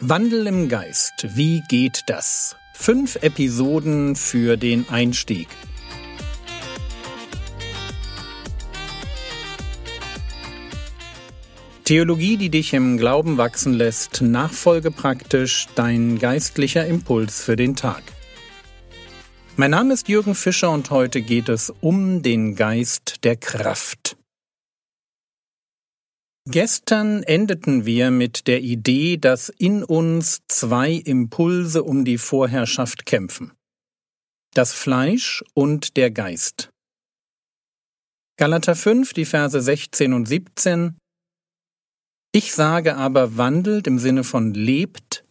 Wandel im Geist. Wie geht das? Fünf Episoden für den Einstieg. Theologie, die dich im Glauben wachsen lässt, nachfolge praktisch dein geistlicher Impuls für den Tag. Mein Name ist Jürgen Fischer und heute geht es um den Geist der Kraft. Gestern endeten wir mit der Idee, dass in uns zwei Impulse um die Vorherrschaft kämpfen. Das Fleisch und der Geist. Galater 5, die Verse 16 und 17. Ich sage aber wandelt im Sinne von lebt,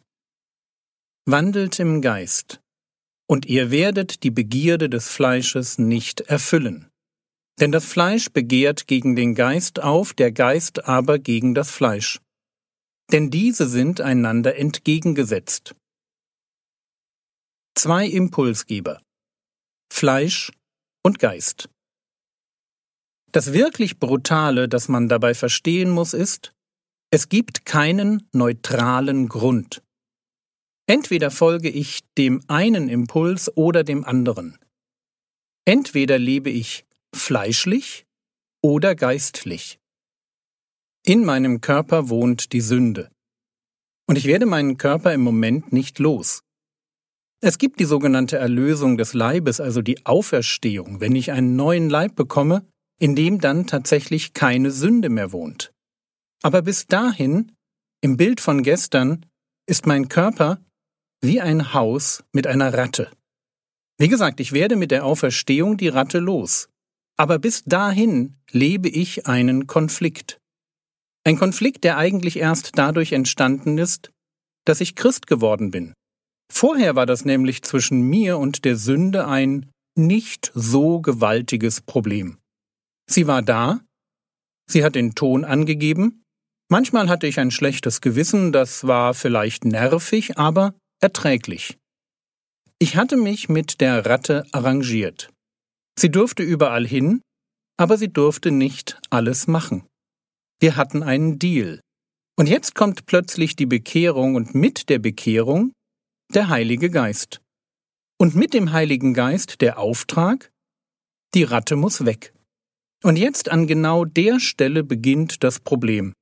wandelt im Geist, und ihr werdet die Begierde des Fleisches nicht erfüllen. Denn das Fleisch begehrt gegen den Geist auf, der Geist aber gegen das Fleisch. Denn diese sind einander entgegengesetzt. Zwei Impulsgeber Fleisch und Geist. Das wirklich Brutale, das man dabei verstehen muss, ist, es gibt keinen neutralen Grund. Entweder folge ich dem einen Impuls oder dem anderen. Entweder lebe ich fleischlich oder geistlich. In meinem Körper wohnt die Sünde. Und ich werde meinen Körper im Moment nicht los. Es gibt die sogenannte Erlösung des Leibes, also die Auferstehung, wenn ich einen neuen Leib bekomme, in dem dann tatsächlich keine Sünde mehr wohnt. Aber bis dahin, im Bild von gestern, ist mein Körper wie ein Haus mit einer Ratte. Wie gesagt, ich werde mit der Auferstehung die Ratte los. Aber bis dahin lebe ich einen Konflikt. Ein Konflikt, der eigentlich erst dadurch entstanden ist, dass ich Christ geworden bin. Vorher war das nämlich zwischen mir und der Sünde ein nicht so gewaltiges Problem. Sie war da, sie hat den Ton angegeben, manchmal hatte ich ein schlechtes Gewissen, das war vielleicht nervig, aber erträglich. Ich hatte mich mit der Ratte arrangiert. Sie durfte überall hin, aber sie durfte nicht alles machen. Wir hatten einen Deal. Und jetzt kommt plötzlich die Bekehrung und mit der Bekehrung der Heilige Geist. Und mit dem Heiligen Geist der Auftrag, die Ratte muss weg. Und jetzt an genau der Stelle beginnt das Problem.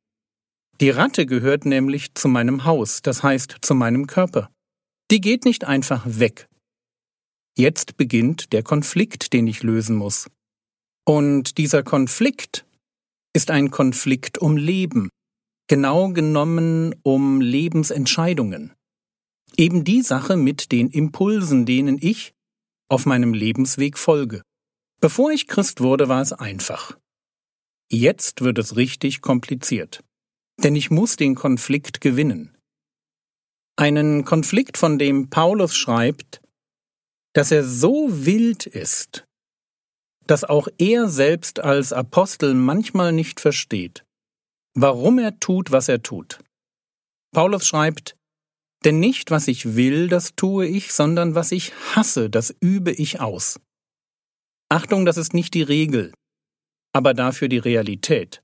Die Ratte gehört nämlich zu meinem Haus, das heißt zu meinem Körper. Die geht nicht einfach weg, Jetzt beginnt der Konflikt, den ich lösen muss. Und dieser Konflikt ist ein Konflikt um Leben, genau genommen um Lebensentscheidungen. Eben die Sache mit den Impulsen, denen ich auf meinem Lebensweg folge. Bevor ich Christ wurde, war es einfach. Jetzt wird es richtig kompliziert. Denn ich muss den Konflikt gewinnen. Einen Konflikt, von dem Paulus schreibt, dass er so wild ist, dass auch er selbst als Apostel manchmal nicht versteht, warum er tut, was er tut. Paulus schreibt, denn nicht was ich will, das tue ich, sondern was ich hasse, das übe ich aus. Achtung, das ist nicht die Regel, aber dafür die Realität.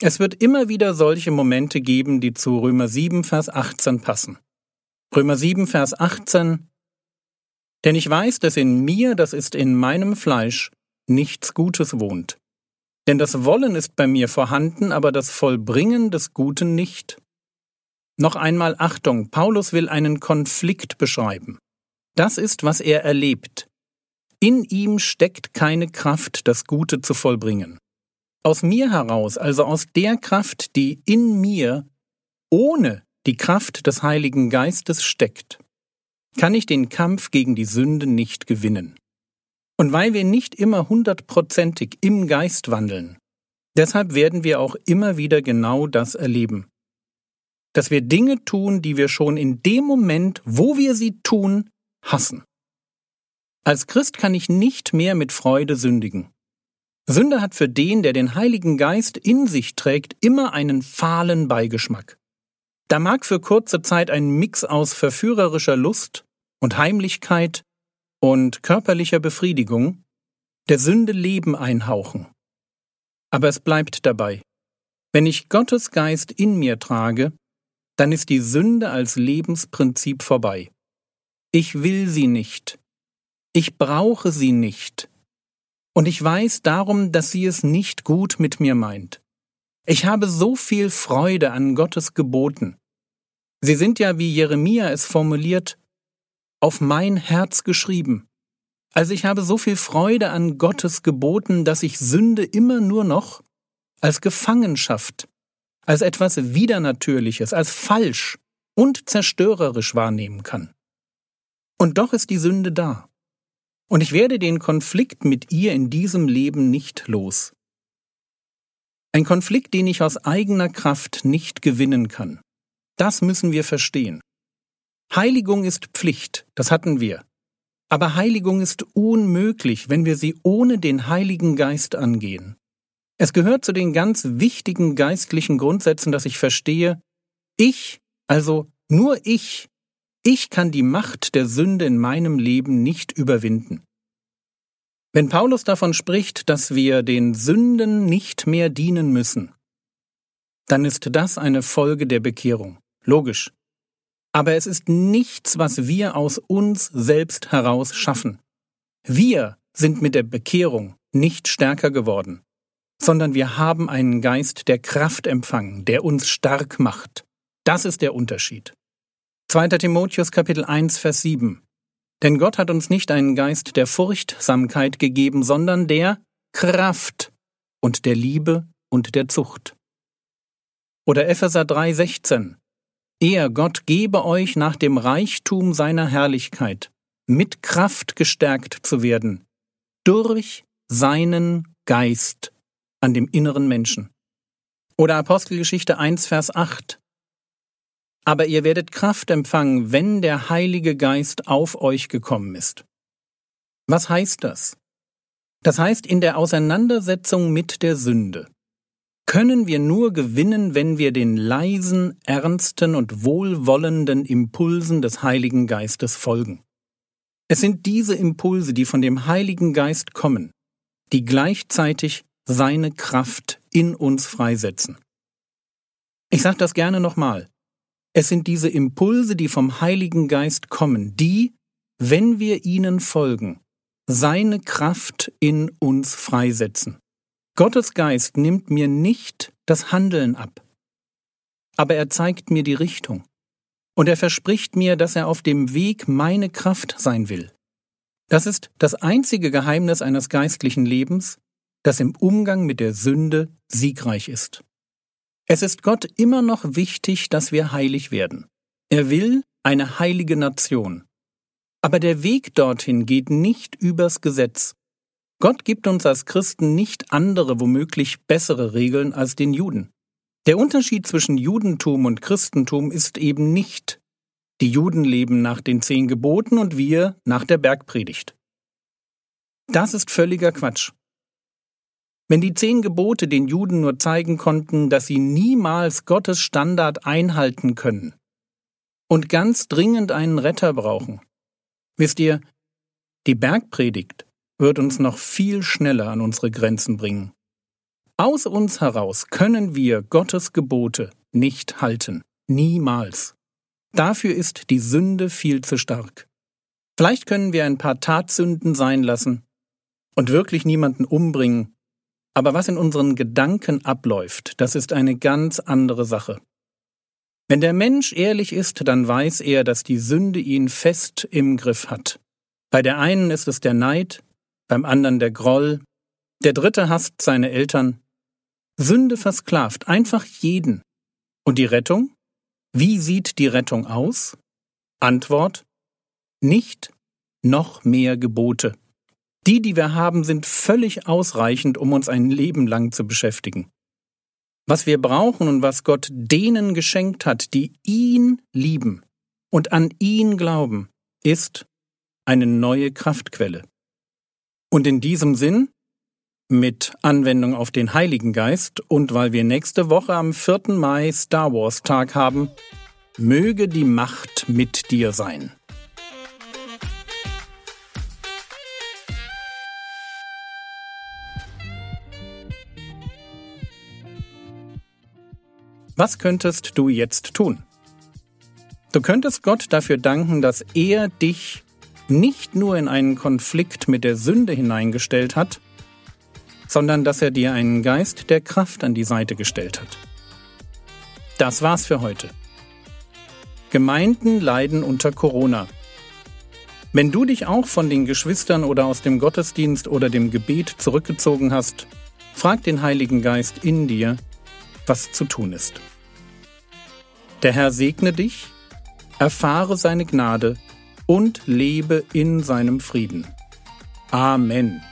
Es wird immer wieder solche Momente geben, die zu Römer 7, Vers 18 passen. Römer 7, Vers 18 denn ich weiß, dass in mir, das ist in meinem Fleisch, nichts Gutes wohnt. Denn das Wollen ist bei mir vorhanden, aber das Vollbringen des Guten nicht. Noch einmal Achtung, Paulus will einen Konflikt beschreiben. Das ist, was er erlebt. In ihm steckt keine Kraft, das Gute zu vollbringen. Aus mir heraus, also aus der Kraft, die in mir ohne die Kraft des Heiligen Geistes steckt, kann ich den Kampf gegen die Sünde nicht gewinnen. Und weil wir nicht immer hundertprozentig im Geist wandeln, deshalb werden wir auch immer wieder genau das erleben. Dass wir Dinge tun, die wir schon in dem Moment, wo wir sie tun, hassen. Als Christ kann ich nicht mehr mit Freude sündigen. Sünde hat für den, der den Heiligen Geist in sich trägt, immer einen fahlen Beigeschmack. Da mag für kurze Zeit ein Mix aus verführerischer Lust und Heimlichkeit und körperlicher Befriedigung der Sünde Leben einhauchen. Aber es bleibt dabei. Wenn ich Gottes Geist in mir trage, dann ist die Sünde als Lebensprinzip vorbei. Ich will sie nicht. Ich brauche sie nicht. Und ich weiß darum, dass sie es nicht gut mit mir meint. Ich habe so viel Freude an Gottes Geboten. Sie sind ja, wie Jeremia es formuliert, auf mein Herz geschrieben. Also ich habe so viel Freude an Gottes Geboten, dass ich Sünde immer nur noch als Gefangenschaft, als etwas Widernatürliches, als falsch und zerstörerisch wahrnehmen kann. Und doch ist die Sünde da. Und ich werde den Konflikt mit ihr in diesem Leben nicht los. Ein Konflikt, den ich aus eigener Kraft nicht gewinnen kann. Das müssen wir verstehen. Heiligung ist Pflicht, das hatten wir. Aber Heiligung ist unmöglich, wenn wir sie ohne den Heiligen Geist angehen. Es gehört zu den ganz wichtigen geistlichen Grundsätzen, dass ich verstehe, ich, also nur ich, ich kann die Macht der Sünde in meinem Leben nicht überwinden. Wenn Paulus davon spricht, dass wir den Sünden nicht mehr dienen müssen, dann ist das eine Folge der Bekehrung. Logisch. Aber es ist nichts, was wir aus uns selbst heraus schaffen. Wir sind mit der Bekehrung nicht stärker geworden, sondern wir haben einen Geist der Kraft empfangen, der uns stark macht. Das ist der Unterschied. 2. Timotheus Kapitel 1 Vers 7 Denn Gott hat uns nicht einen Geist der Furchtsamkeit gegeben, sondern der Kraft und der Liebe und der Zucht. Oder Epheser 3 16 er, Gott, gebe euch nach dem Reichtum seiner Herrlichkeit mit Kraft gestärkt zu werden, durch seinen Geist an dem inneren Menschen. Oder Apostelgeschichte 1, Vers 8. Aber ihr werdet Kraft empfangen, wenn der Heilige Geist auf euch gekommen ist. Was heißt das? Das heißt in der Auseinandersetzung mit der Sünde können wir nur gewinnen, wenn wir den leisen, ernsten und wohlwollenden Impulsen des Heiligen Geistes folgen. Es sind diese Impulse, die von dem Heiligen Geist kommen, die gleichzeitig seine Kraft in uns freisetzen. Ich sage das gerne nochmal. Es sind diese Impulse, die vom Heiligen Geist kommen, die, wenn wir ihnen folgen, seine Kraft in uns freisetzen. Gottes Geist nimmt mir nicht das Handeln ab, aber er zeigt mir die Richtung. Und er verspricht mir, dass er auf dem Weg meine Kraft sein will. Das ist das einzige Geheimnis eines geistlichen Lebens, das im Umgang mit der Sünde siegreich ist. Es ist Gott immer noch wichtig, dass wir heilig werden. Er will eine heilige Nation. Aber der Weg dorthin geht nicht übers Gesetz, Gott gibt uns als Christen nicht andere, womöglich bessere Regeln als den Juden. Der Unterschied zwischen Judentum und Christentum ist eben nicht, die Juden leben nach den zehn Geboten und wir nach der Bergpredigt. Das ist völliger Quatsch. Wenn die zehn Gebote den Juden nur zeigen konnten, dass sie niemals Gottes Standard einhalten können und ganz dringend einen Retter brauchen, wisst ihr, die Bergpredigt wird uns noch viel schneller an unsere Grenzen bringen. Aus uns heraus können wir Gottes Gebote nicht halten. Niemals. Dafür ist die Sünde viel zu stark. Vielleicht können wir ein paar Tatsünden sein lassen und wirklich niemanden umbringen, aber was in unseren Gedanken abläuft, das ist eine ganz andere Sache. Wenn der Mensch ehrlich ist, dann weiß er, dass die Sünde ihn fest im Griff hat. Bei der einen ist es der Neid, beim anderen der Groll, der dritte hasst seine Eltern. Sünde versklavt einfach jeden. Und die Rettung? Wie sieht die Rettung aus? Antwort Nicht noch mehr Gebote. Die, die wir haben, sind völlig ausreichend, um uns ein Leben lang zu beschäftigen. Was wir brauchen und was Gott denen geschenkt hat, die ihn lieben und an ihn glauben, ist eine neue Kraftquelle. Und in diesem Sinn, mit Anwendung auf den Heiligen Geist und weil wir nächste Woche am 4. Mai Star Wars Tag haben, möge die Macht mit dir sein. Was könntest du jetzt tun? Du könntest Gott dafür danken, dass er dich nicht nur in einen Konflikt mit der Sünde hineingestellt hat, sondern dass er dir einen Geist der Kraft an die Seite gestellt hat. Das war's für heute. Gemeinden leiden unter Corona. Wenn du dich auch von den Geschwistern oder aus dem Gottesdienst oder dem Gebet zurückgezogen hast, frag den Heiligen Geist in dir, was zu tun ist. Der Herr segne dich, erfahre seine Gnade und lebe in seinem Frieden. Amen.